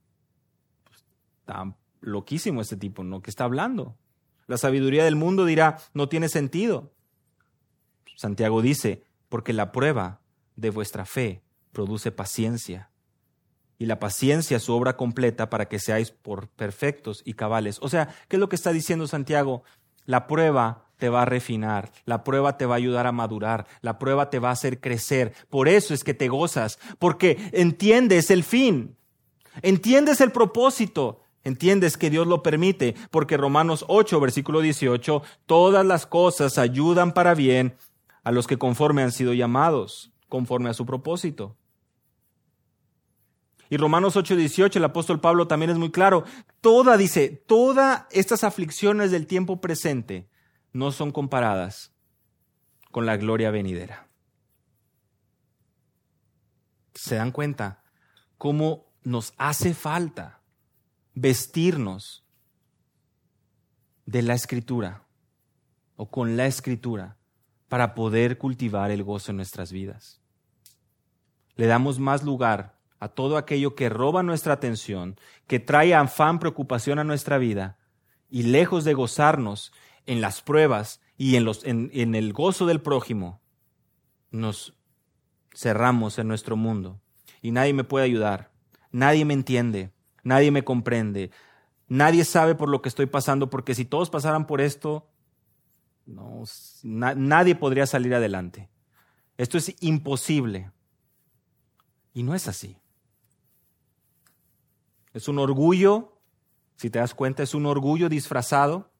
Está loquísimo este tipo, ¿no? ¿Qué está hablando? La sabiduría del mundo dirá, no tiene sentido. Santiago dice, porque la prueba de vuestra fe produce paciencia. Y la paciencia su obra completa para que seáis por perfectos y cabales. O sea, ¿qué es lo que está diciendo Santiago? La prueba te va a refinar, la prueba te va a ayudar a madurar, la prueba te va a hacer crecer. Por eso es que te gozas, porque entiendes el fin, entiendes el propósito, Entiendes que Dios lo permite, porque Romanos 8, versículo 18, todas las cosas ayudan para bien a los que conforme han sido llamados, conforme a su propósito. Y Romanos 8, 18, el apóstol Pablo también es muy claro. Toda, dice, todas estas aflicciones del tiempo presente no son comparadas con la gloria venidera. ¿Se dan cuenta cómo nos hace falta vestirnos de la escritura o con la escritura para poder cultivar el gozo en nuestras vidas. Le damos más lugar a todo aquello que roba nuestra atención, que trae afán, preocupación a nuestra vida, y lejos de gozarnos en las pruebas y en, el gozo del prójimo, nos cerramos en nuestro mundo y nadie me puede ayudar, nadie me entiende, nadie me comprende, nadie sabe por lo que estoy pasando, porque si todos pasaran por esto, nadie podría salir adelante. Esto es imposible. Y no es así. Es un orgullo, si te das cuenta, es un orgullo disfrazado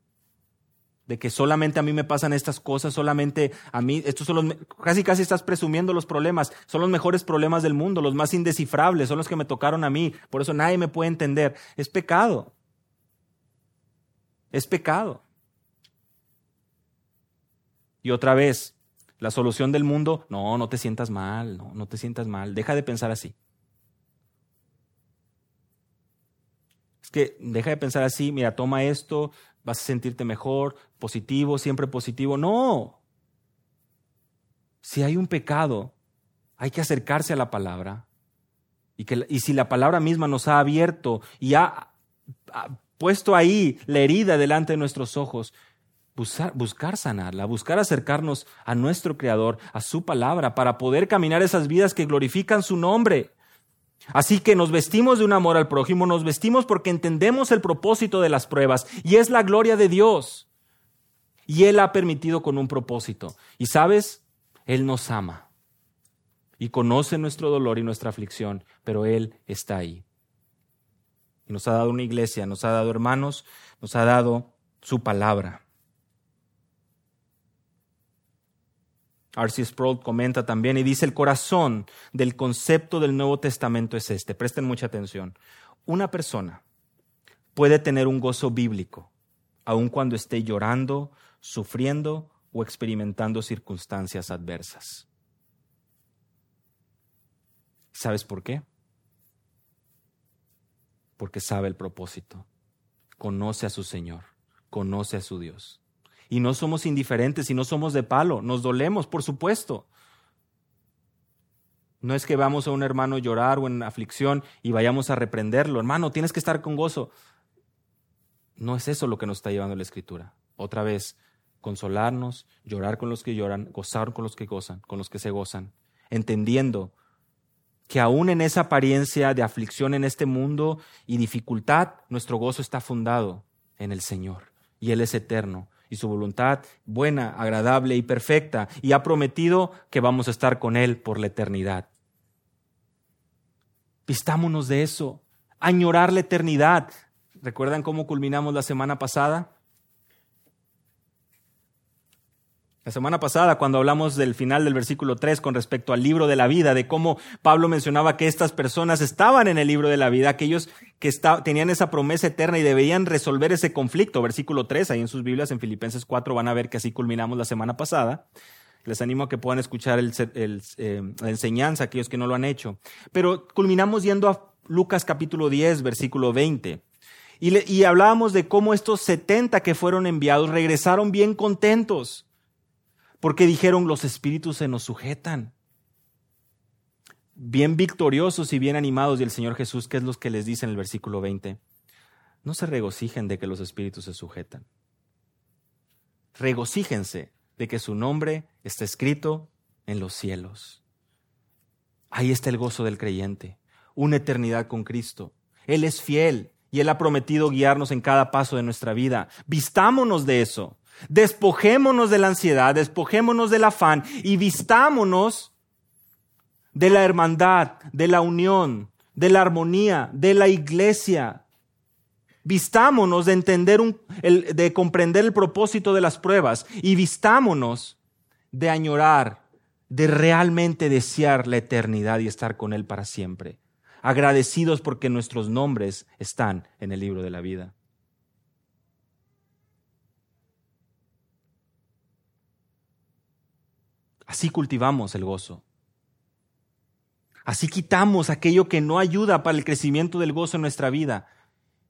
de que solamente a mí me pasan estas cosas, solamente a mí, estos son los, casi casi estás presumiendo los problemas, son los mejores problemas del mundo, los más indescifrables, son los que me tocaron a mí, por eso nadie me puede entender. Es pecado. Es pecado. Y otra vez, la solución del mundo, no, no te sientas mal, no, no te sientas mal, deja de pensar así. Es que deja de pensar así, mira, toma esto, vas a sentirte mejor, positivo, siempre positivo. No. Si hay un pecado, hay que acercarse a la palabra. Y, que, y si la palabra misma nos ha abierto y ha, puesto ahí la herida delante de nuestros ojos, buscar, buscar sanarla, buscar acercarnos a nuestro Creador, a su palabra, para poder caminar esas vidas que glorifican su nombre. Así que nos vestimos de un amor al prójimo, nos vestimos porque entendemos el propósito de las pruebas y es la gloria de Dios. Y Él ha permitido con un propósito. Y sabes, Él nos ama y conoce nuestro dolor y nuestra aflicción, pero Él está ahí. Y nos ha dado una iglesia, nos ha dado hermanos, nos ha dado su palabra. R.C. Sproul comenta también y dice, el corazón del concepto del Nuevo Testamento es este. Presten mucha atención. Una persona puede tener un gozo bíblico, aun cuando esté llorando, sufriendo o experimentando circunstancias adversas. ¿Sabes por qué? Porque sabe el propósito, conoce a su Señor, conoce a su Dios. Y no somos indiferentes y no somos de palo, nos dolemos, por supuesto. No es que vamos a un hermano llorar o en aflicción y vayamos a reprenderlo. Hermano, tienes que estar con gozo. No es eso lo que nos está llevando la Escritura. Otra vez, consolarnos, llorar con los que lloran, gozar con los que gozan, con los que se gozan, entendiendo que aún en esa apariencia de aflicción en este mundo y dificultad, nuestro gozo está fundado en el Señor y Él es eterno y su voluntad buena, agradable y perfecta, y ha prometido que vamos a estar con Él por la eternidad. Vistámonos de eso, añorar la eternidad. ¿Recuerdan cómo culminamos la semana pasada? La semana pasada, cuando hablamos del final del versículo 3 con respecto al libro de la vida, de cómo Pablo mencionaba que estas personas estaban en el libro de la vida, aquellos que tenían esa promesa eterna y debían resolver ese conflicto. Versículo 3, ahí en sus Biblias, en Filipenses 4, van a ver que así culminamos la semana pasada. Les animo a que puedan escuchar eh, la enseñanza, aquellos que no lo han hecho. Pero culminamos yendo a Lucas capítulo 10, versículo 20. Y, y hablábamos de cómo estos 70 que fueron enviados regresaron bien contentos porque dijeron los espíritus se nos sujetan. Bien victoriosos y bien animados, y el Señor Jesús, ¿qué es lo que les dice en el versículo 20? No se regocijen de que los espíritus se sujetan. Regocíjense de que su nombre está escrito en los cielos. Ahí está el gozo del creyente, una eternidad con Cristo. Él es fiel y Él ha prometido guiarnos en cada paso de nuestra vida. Vistámonos de eso. Despojémonos de la ansiedad, despojémonos del afán y vistámonos de la hermandad, de la unión, de la armonía, de la iglesia. Vistámonos de entender, un, de comprender el propósito de las pruebas y vistámonos de añorar, de realmente desear la eternidad y estar con Él para siempre. Agradecidos porque nuestros nombres están en el libro de la vida. Así cultivamos el gozo. Así quitamos aquello que no ayuda para el crecimiento del gozo en nuestra vida.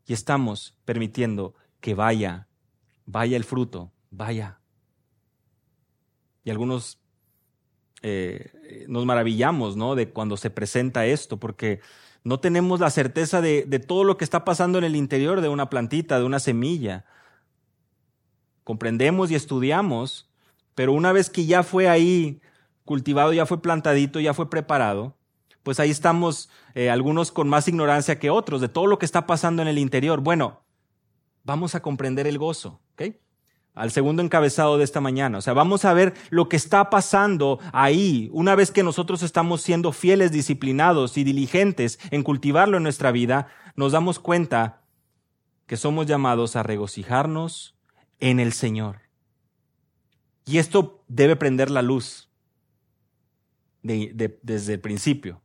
y estamos permitiendo que vaya, vaya el fruto, vaya. Y algunos eh, nos maravillamos, ¿no? De cuando se presenta esto, porque no tenemos la certeza de, de todo lo que está pasando en el interior de una plantita, de una semilla. Comprendemos y estudiamos, pero una vez que ya fue ahí cultivado, ya fue plantadito, ya fue preparado, pues ahí estamos eh, algunos con más ignorancia que otros de todo lo que está pasando en el interior. Bueno, vamos a comprender el gozo, ¿ok? Al segundo encabezado de esta mañana. O sea, vamos a ver lo que está pasando ahí una vez que nosotros estamos siendo fieles, disciplinados y diligentes en cultivarlo en nuestra vida, nos damos cuenta que somos llamados a regocijarnos en el Señor. Y esto debe prender la luz desde el principio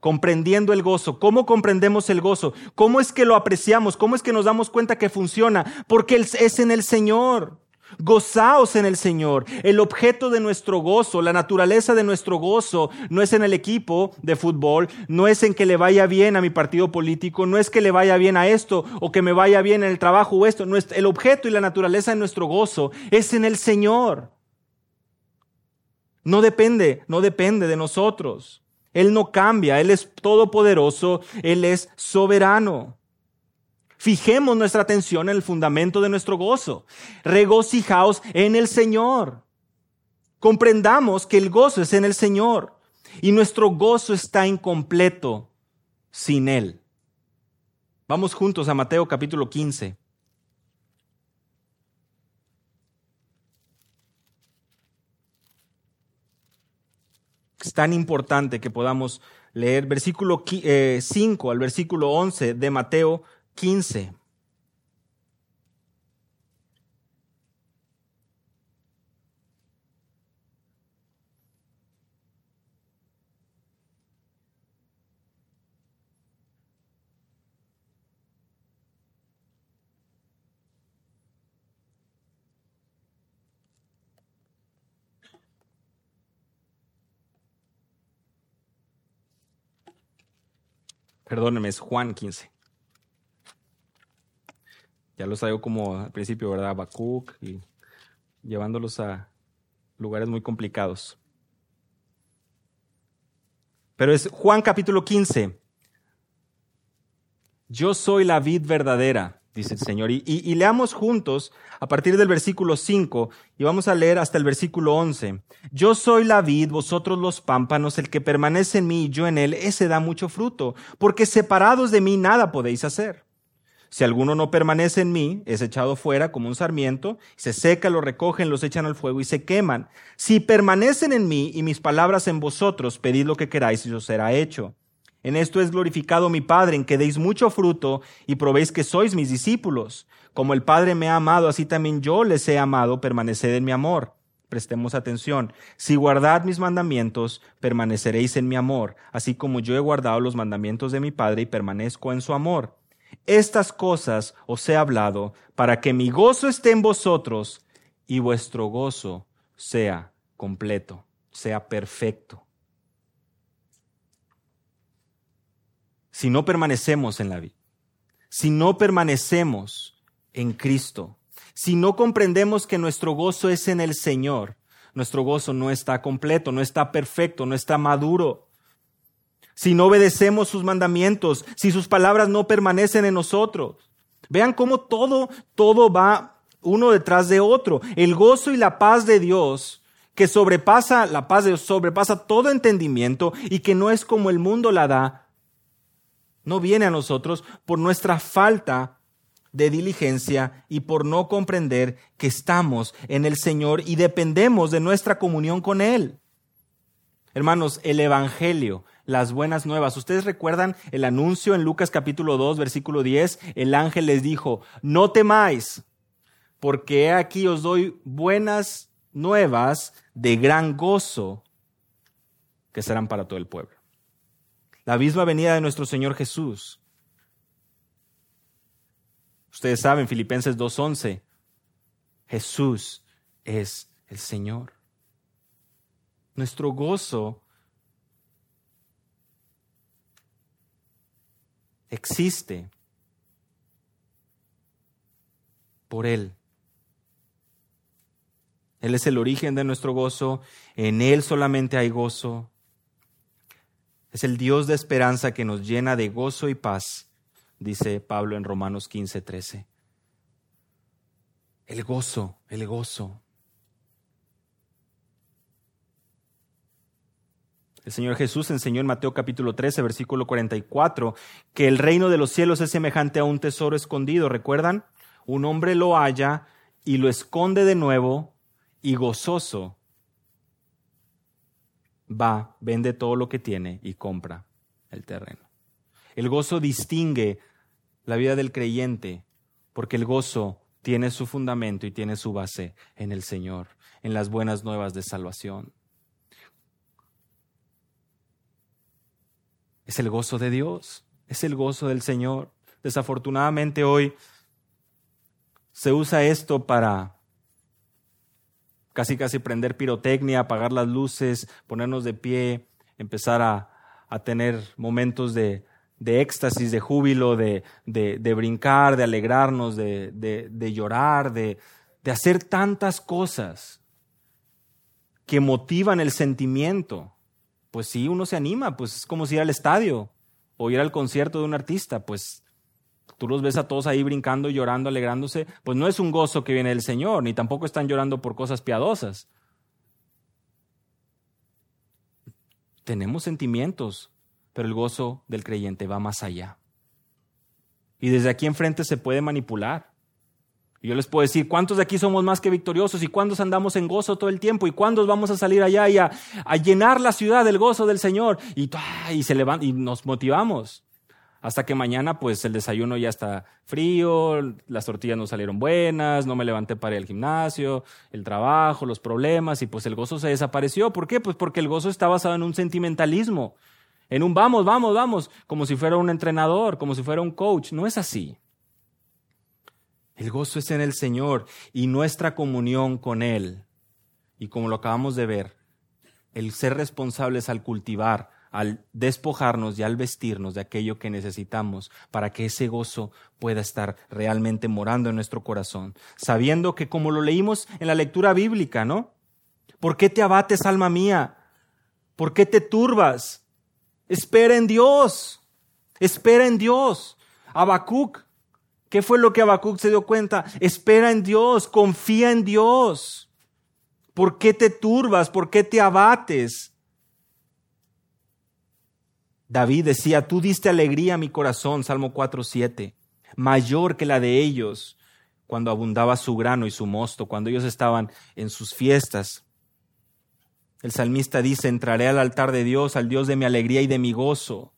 comprendiendo el gozo. ¿Cómo comprendemos el gozo? ¿Cómo es que lo apreciamos? ¿Cómo es que nos damos cuenta que funciona? Porque es en el Señor. Gozaos en el Señor. El objeto de nuestro gozo, la naturaleza de nuestro gozo, no es en el equipo de fútbol, no es en que le vaya bien a mi partido político, no es que le vaya bien a esto o que me vaya bien en el trabajo o esto. El objeto y la naturaleza de nuestro gozo es en el Señor. No depende, no depende de nosotros. Él no cambia, Él es todopoderoso, Él es soberano. Fijemos nuestra atención en el fundamento de nuestro gozo. Regocijaos en el Señor. Comprendamos que el gozo es en el Señor y nuestro gozo está incompleto sin Él. Vamos juntos a Mateo capítulo 15. Es tan importante que podamos leer versículo 5 eh, al versículo 11 de Mateo 15. Perdónenme, es Juan 15. Ya los traigo como al principio, ¿verdad? Bacuc y llevándolos a lugares muy complicados. Pero es Juan capítulo 15. Yo soy la vid verdadera, dice el Señor. Y, y, leamos juntos a partir del versículo 5 y vamos a leer hasta el versículo 11. Yo soy la vid, vosotros los pámpanos, el que permanece en mí y yo en él, ese da mucho fruto, porque separados de mí nada podéis hacer. Si alguno no permanece en mí, es echado fuera como un sarmiento, se seca, lo recogen, los echan al fuego y se queman. Si permanecen en mí y mis palabras en vosotros, pedid lo que queráis y os será hecho. En esto es glorificado mi Padre, en que deis mucho fruto y probéis que sois mis discípulos. Como el Padre me ha amado, así también yo les he amado, permaneced en mi amor. Prestemos atención. Si guardad mis mandamientos, permaneceréis en mi amor, así como yo he guardado los mandamientos de mi Padre y permanezco en su amor. Estas cosas os he hablado para que mi gozo esté en vosotros y vuestro gozo sea completo, sea perfecto. Si no permanecemos en la vida, si no permanecemos en Cristo, si no comprendemos que nuestro gozo es en el Señor, nuestro gozo no está completo, no está perfecto, no está maduro si no obedecemos sus mandamientos, si sus palabras no permanecen en nosotros. Vean cómo todo, todo va uno detrás de otro. El gozo y la paz de Dios, que sobrepasa, la paz de Dios sobrepasa todo entendimiento y que no es como el mundo la da, no viene a nosotros por nuestra falta de diligencia y por no comprender que estamos en el Señor y dependemos de nuestra comunión con Él. Hermanos, el Evangelio, las buenas nuevas. ¿Ustedes recuerdan el anuncio en Lucas capítulo 2, versículo 10? El ángel les dijo, no temáis, porque aquí os doy buenas nuevas de gran gozo que serán para todo el pueblo. La misma venida de nuestro Señor Jesús. Ustedes saben, Filipenses 2.11, Jesús es el Señor. Nuestro gozo existe por Él. Él es el origen de nuestro gozo, en Él solamente hay gozo. Es el Dios de esperanza que nos llena de gozo y paz, dice Pablo en Romanos 15, 13. El gozo, el gozo. El Señor Jesús enseñó en Mateo capítulo 13, versículo 44, que el reino de los cielos es semejante a un tesoro escondido. ¿Recuerdan? Un hombre lo halla y lo esconde de nuevo y gozoso va, vende todo lo que tiene y compra el terreno. El gozo distingue la vida del creyente porque el gozo tiene su fundamento y tiene su base en el Señor, en las buenas nuevas de salvación. Es el gozo de Dios, es el gozo del Señor. Desafortunadamente hoy se usa esto para casi casi prender pirotecnia, apagar las luces, ponernos de pie, empezar a, tener momentos de, éxtasis, de júbilo, de, de, brincar, de alegrarnos, de, llorar, de, hacer tantas cosas que motivan el sentimiento. Pues sí, uno se anima, pues es como si ir al estadio o ir al concierto de un artista, pues tú los ves a todos ahí brincando, llorando, alegrándose, pues no es un gozo que viene del Señor, ni tampoco están llorando por cosas piadosas. Tenemos sentimientos, pero el gozo del creyente va más allá. Y desde aquí enfrente se puede manipular. Y yo les puedo decir, ¿cuántos de aquí somos más que victoriosos? ¿Y cuántos andamos en gozo todo el tiempo? ¿Y cuántos vamos a salir allá y a, llenar la ciudad del gozo del Señor? Y, y, se y nos motivamos. Hasta que mañana, pues el desayuno ya está frío, las tortillas no salieron buenas, no me levanté para ir al gimnasio, el trabajo, los problemas, y pues el gozo se desapareció. ¿Por qué? Pues porque el gozo está basado en un sentimentalismo, en un vamos, vamos, vamos, como si fuera un entrenador, como si fuera un coach. No es así. El gozo es en el Señor y nuestra comunión con Él. Y como lo acabamos de ver, el ser responsables al cultivar al despojarnos y al vestirnos de aquello que necesitamos para que ese gozo pueda estar realmente morando en nuestro corazón, sabiendo que como lo leímos en la lectura bíblica, ¿no? ¿Por qué te abates, alma mía? ¿Por qué te turbas? Espera en Dios. Espera en Dios. Habacuc, ¿qué fue lo que Habacuc se dio cuenta? Espera en Dios, confía en Dios. ¿Por qué te turbas? ¿Por qué te abates? David decía, tú diste alegría a mi corazón, Salmo 4, 7, mayor que la de ellos cuando abundaba su grano y su mosto, cuando ellos estaban en sus fiestas. El salmista dice, entraré al altar de Dios, al Dios de mi alegría y de mi gozo.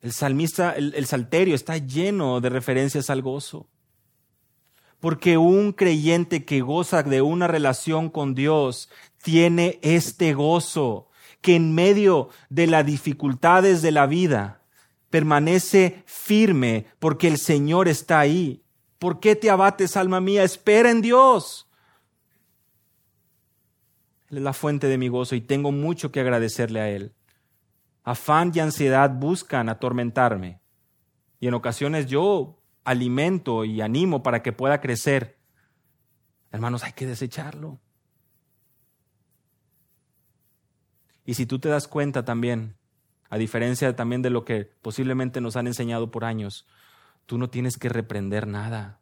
El salmista, el, salterio está lleno de referencias al gozo. Porque un creyente que goza de una relación con Dios tiene este gozo que en medio de las dificultades de la vida permanece firme porque el Señor está ahí. ¿Por qué te abates, alma mía? Espera en Dios. Él es la fuente de mi gozo y tengo mucho que agradecerle a Él. Afán y ansiedad buscan atormentarme y en ocasiones yo alimento y animo para que pueda crecer. Hermanos, hay que desecharlo. Y si tú te das cuenta también, a diferencia también de lo que posiblemente nos han enseñado por años, tú no tienes que reprender nada.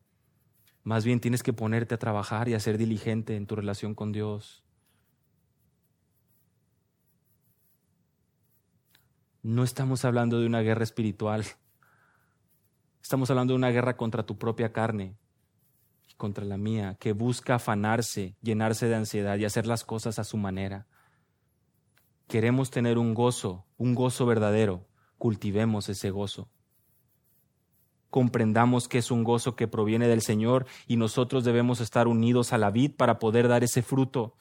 Más bien tienes que ponerte a trabajar y a ser diligente en tu relación con Dios. No estamos hablando de una guerra espiritual. Estamos hablando de una guerra contra tu propia carne y contra la mía, que busca afanarse, llenarse de ansiedad y hacer las cosas a su manera queremos tener un gozo, un gozo verdadero, cultivemos ese gozo. Comprendamos que es un gozo que proviene del Señor y nosotros debemos estar unidos a la vid para poder dar ese fruto.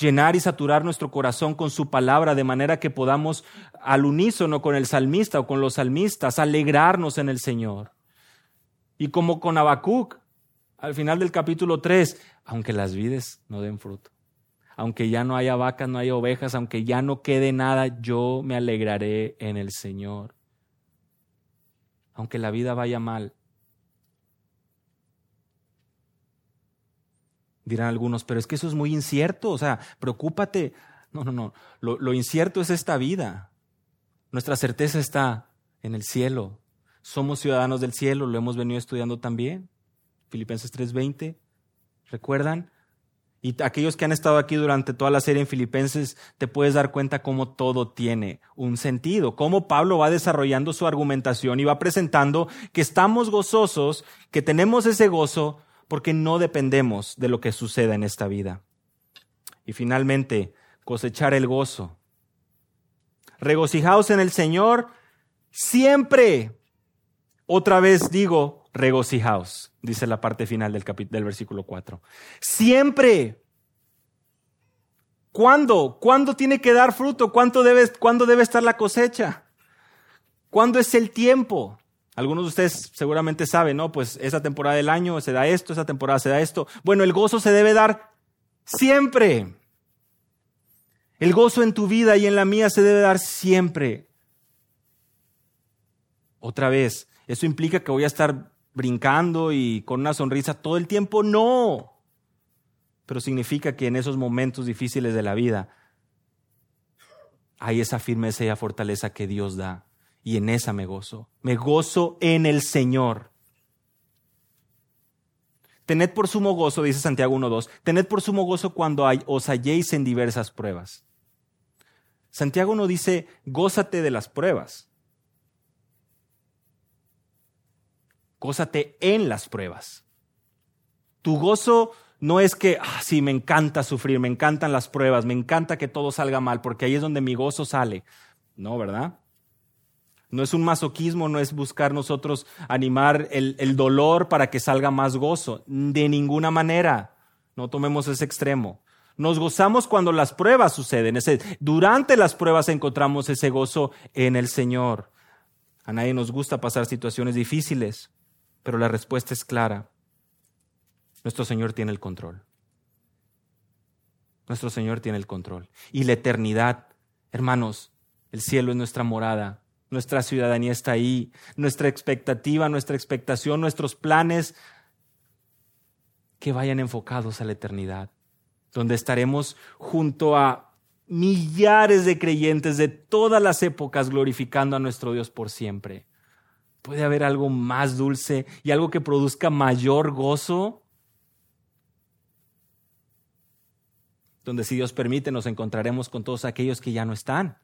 Llenar y saturar nuestro corazón con su palabra de manera que podamos al unísono con el salmista o con los salmistas alegrarnos en el Señor. Y como con Habacuc, al final del capítulo 3, aunque las vides no den fruto aunque ya no haya vacas, no haya ovejas, aunque ya no quede nada, yo me alegraré en el Señor. Aunque la vida vaya mal, Dirán algunos, pero es que eso es muy incierto, o sea, preocúpate. No, no, no, lo, incierto es esta vida. Nuestra certeza está en el cielo. Somos ciudadanos del cielo, lo hemos venido estudiando también. Filipenses 3:20, ¿recuerdan? Y aquellos que han estado aquí durante toda la serie en Filipenses, te puedes dar cuenta cómo todo tiene un sentido, cómo Pablo va desarrollando su argumentación y va presentando que estamos gozosos, que tenemos ese gozo porque no dependemos de lo que suceda en esta vida. Y finalmente, cosechar el gozo. Regocijaos en el Señor siempre. Otra vez digo, regocijaos, dice la parte final del, del versículo 4. Siempre. ¿Cuándo? ¿Cuándo tiene que dar fruto? ¿Cuándo debe, ¿Cuándo debe estar la cosecha? ¿Cuándo es el tiempo? Algunos de ustedes seguramente saben, ¿no? Pues esa temporada del año se da esto, esa temporada se da esto. Bueno, el gozo se debe dar siempre. El gozo en tu vida y en la mía se debe dar siempre. Otra vez, ¿eso implica que voy a estar brincando y con una sonrisa todo el tiempo? No. Pero significa que en esos momentos difíciles de la vida hay esa firmeza y fortaleza que Dios da y en esa me gozo. Me gozo en el Señor. Tened por sumo gozo, dice Santiago 1.2, tened por sumo gozo cuando os halléis en diversas pruebas. Santiago no dice, gózate de las pruebas. Gózate en las pruebas. Tu gozo no es que, ah, sí, me encanta sufrir, me encantan las pruebas, me encanta que todo salga mal, porque ahí es donde mi gozo sale. No, ¿verdad? No es un masoquismo, no es buscar nosotros animar el, el, dolor para que salga más gozo. De ninguna manera. No tomemos ese extremo. Nos gozamos cuando las pruebas suceden. Durante las pruebas encontramos ese gozo en el Señor. A nadie nos gusta pasar situaciones difíciles, pero la respuesta es clara. Nuestro Señor tiene el control. Nuestro Señor tiene el control. Y la eternidad, hermanos, el cielo es nuestra morada nuestra ciudadanía está ahí, nuestra expectativa, nuestra expectación, nuestros planes que vayan enfocados a la eternidad, donde estaremos junto a millares de creyentes de todas las épocas glorificando a nuestro Dios por siempre. ¿Puede haber algo más dulce y algo que produzca mayor gozo? Donde si Dios permite nos encontraremos con todos aquellos que ya no están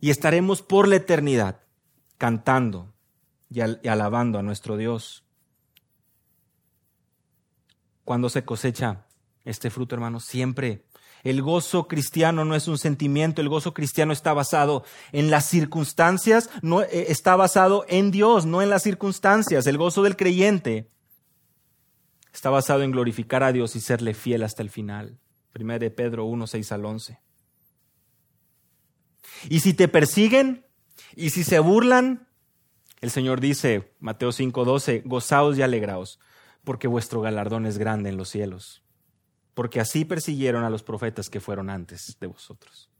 y estaremos por la eternidad cantando y, alabando a nuestro Dios. Cuando se cosecha este fruto, hermano, siempre. El gozo cristiano no es un sentimiento, el gozo cristiano está basado en las circunstancias, no, eh, está basado en Dios, no en las circunstancias. El gozo del creyente está basado en glorificar a Dios y serle fiel hasta el final. Primera de Pedro 1, 6 al 11. Y si te persiguen y si se burlan, el Señor dice, Mateo 5:12, gozaos y alegraos, porque vuestro galardón es grande en los cielos, porque así persiguieron a los profetas que fueron antes de vosotros.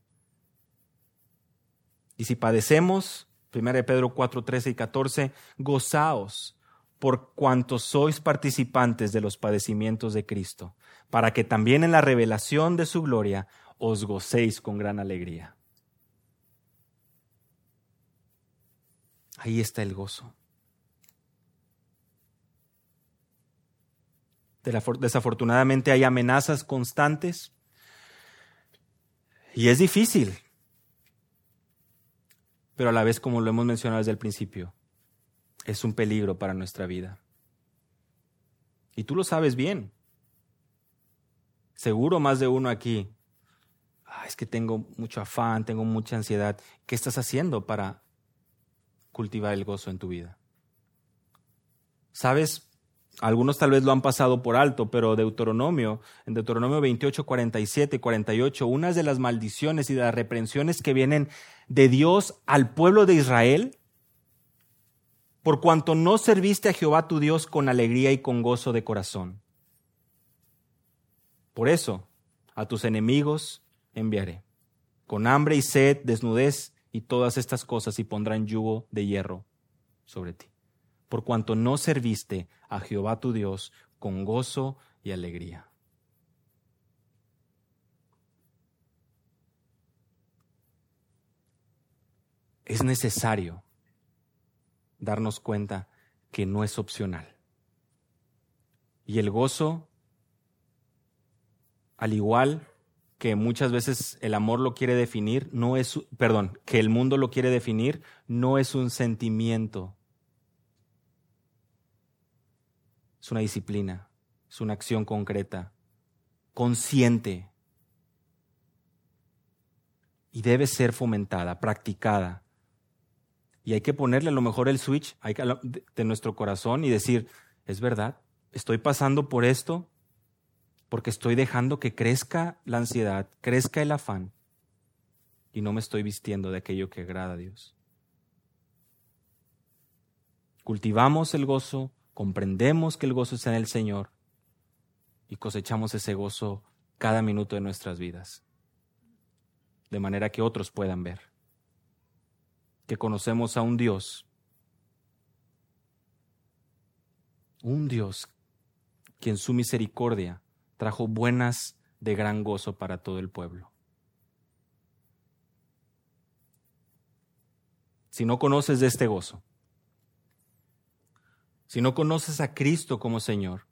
Y si padecemos, 1 Pedro 4, 13 y 14, gozaos por cuanto sois participantes de los padecimientos de Cristo, para que también en la revelación de su gloria os gocéis con gran alegría. Ahí está el gozo. Desafortunadamente hay amenazas constantes y es difícil, pero a la vez, como lo hemos mencionado desde el principio, es un peligro para nuestra vida. Y tú lo sabes bien. Seguro más de uno aquí. Ah, es que tengo mucho afán, tengo mucha ansiedad. ¿Qué estás haciendo para cultivar el gozo en tu vida. ¿Sabes? Algunos tal vez lo han pasado por alto, pero Deuteronomio, en Deuteronomio 28, 47 y 48, unas de las maldiciones y de las reprensiones que vienen de Dios al pueblo de Israel, por cuanto no serviste a Jehová tu Dios con alegría y con gozo de corazón. Por eso, a tus enemigos enviaré, con hambre y sed, desnudez y todas estas cosas y pondrán yugo de hierro sobre ti, por cuanto no serviste a Jehová tu Dios con gozo y alegría. Es necesario darnos cuenta que no es opcional. Y el gozo, al igual que muchas veces el amor lo quiere definir, no es, perdón, que el mundo lo quiere definir, no es un sentimiento. Es una disciplina, es una acción concreta, consciente. Y debe ser fomentada, practicada. Y hay que ponerle a lo mejor el switch de nuestro corazón y decir, es verdad, estoy pasando por esto porque estoy dejando que crezca la ansiedad, crezca el afán y no me estoy vistiendo de aquello que agrada a Dios. Cultivamos el gozo, comprendemos que el gozo está en el Señor y cosechamos ese gozo cada minuto de nuestras vidas, de manera que otros puedan ver que conocemos a un Dios, un Dios que en su misericordia trajo buenas de gran gozo para todo el pueblo. Si no conoces de este gozo, si no conoces a Cristo como Señor,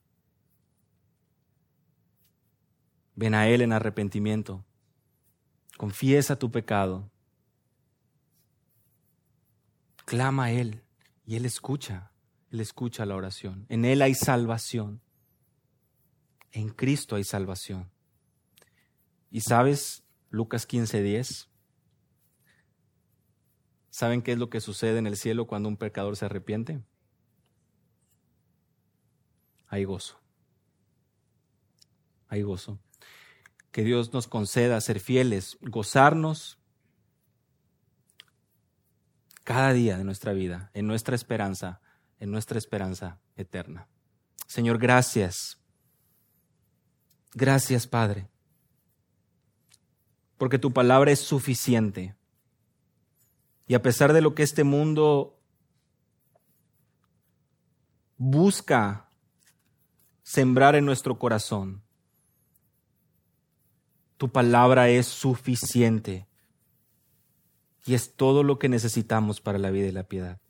ven a Él en arrepentimiento, confiesa tu pecado, clama a Él y Él escucha, Él escucha la oración. En Él hay salvación. En Cristo hay salvación. ¿Y sabes Lucas 15:10? ¿Saben qué es lo que sucede en el cielo cuando un pecador se arrepiente? Hay gozo. Hay gozo. Que Dios nos conceda ser fieles, gozarnos cada día de nuestra vida, en nuestra esperanza, en nuestra esperanza eterna. Señor, gracias Gracias, Padre, porque tu palabra es suficiente. Y a pesar de lo que este mundo busca sembrar en nuestro corazón, tu palabra es suficiente y es todo lo que necesitamos para la vida y la piedad.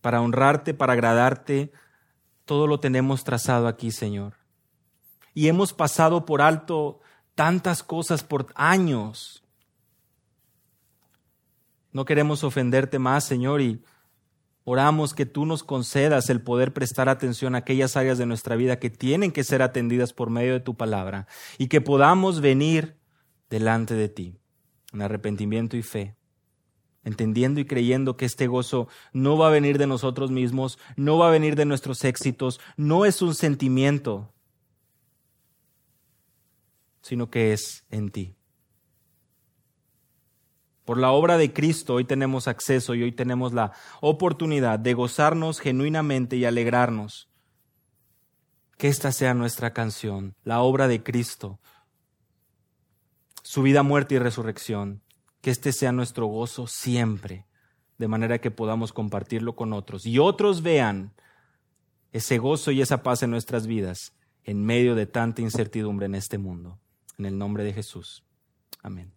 Para honrarte, para agradarte, todo lo tenemos trazado aquí, Señor. Y hemos pasado por alto tantas cosas por años. No queremos ofenderte más, Señor, y oramos que tú nos concedas el poder prestar atención a aquellas áreas de nuestra vida que tienen que ser atendidas por medio de tu palabra y que podamos venir delante de ti en arrepentimiento y fe entendiendo y creyendo que este gozo no va a venir de nosotros mismos, no va a venir de nuestros éxitos, no es un sentimiento, sino que es en ti. Por la obra de Cristo hoy tenemos acceso y hoy tenemos la oportunidad de gozarnos genuinamente y alegrarnos. Que esta sea nuestra canción, la obra de Cristo, su vida, muerte y resurrección que este sea nuestro gozo siempre, de manera que podamos compartirlo con otros y otros vean ese gozo y esa paz en nuestras vidas en medio de tanta incertidumbre en este mundo. En el nombre de Jesús. Amén.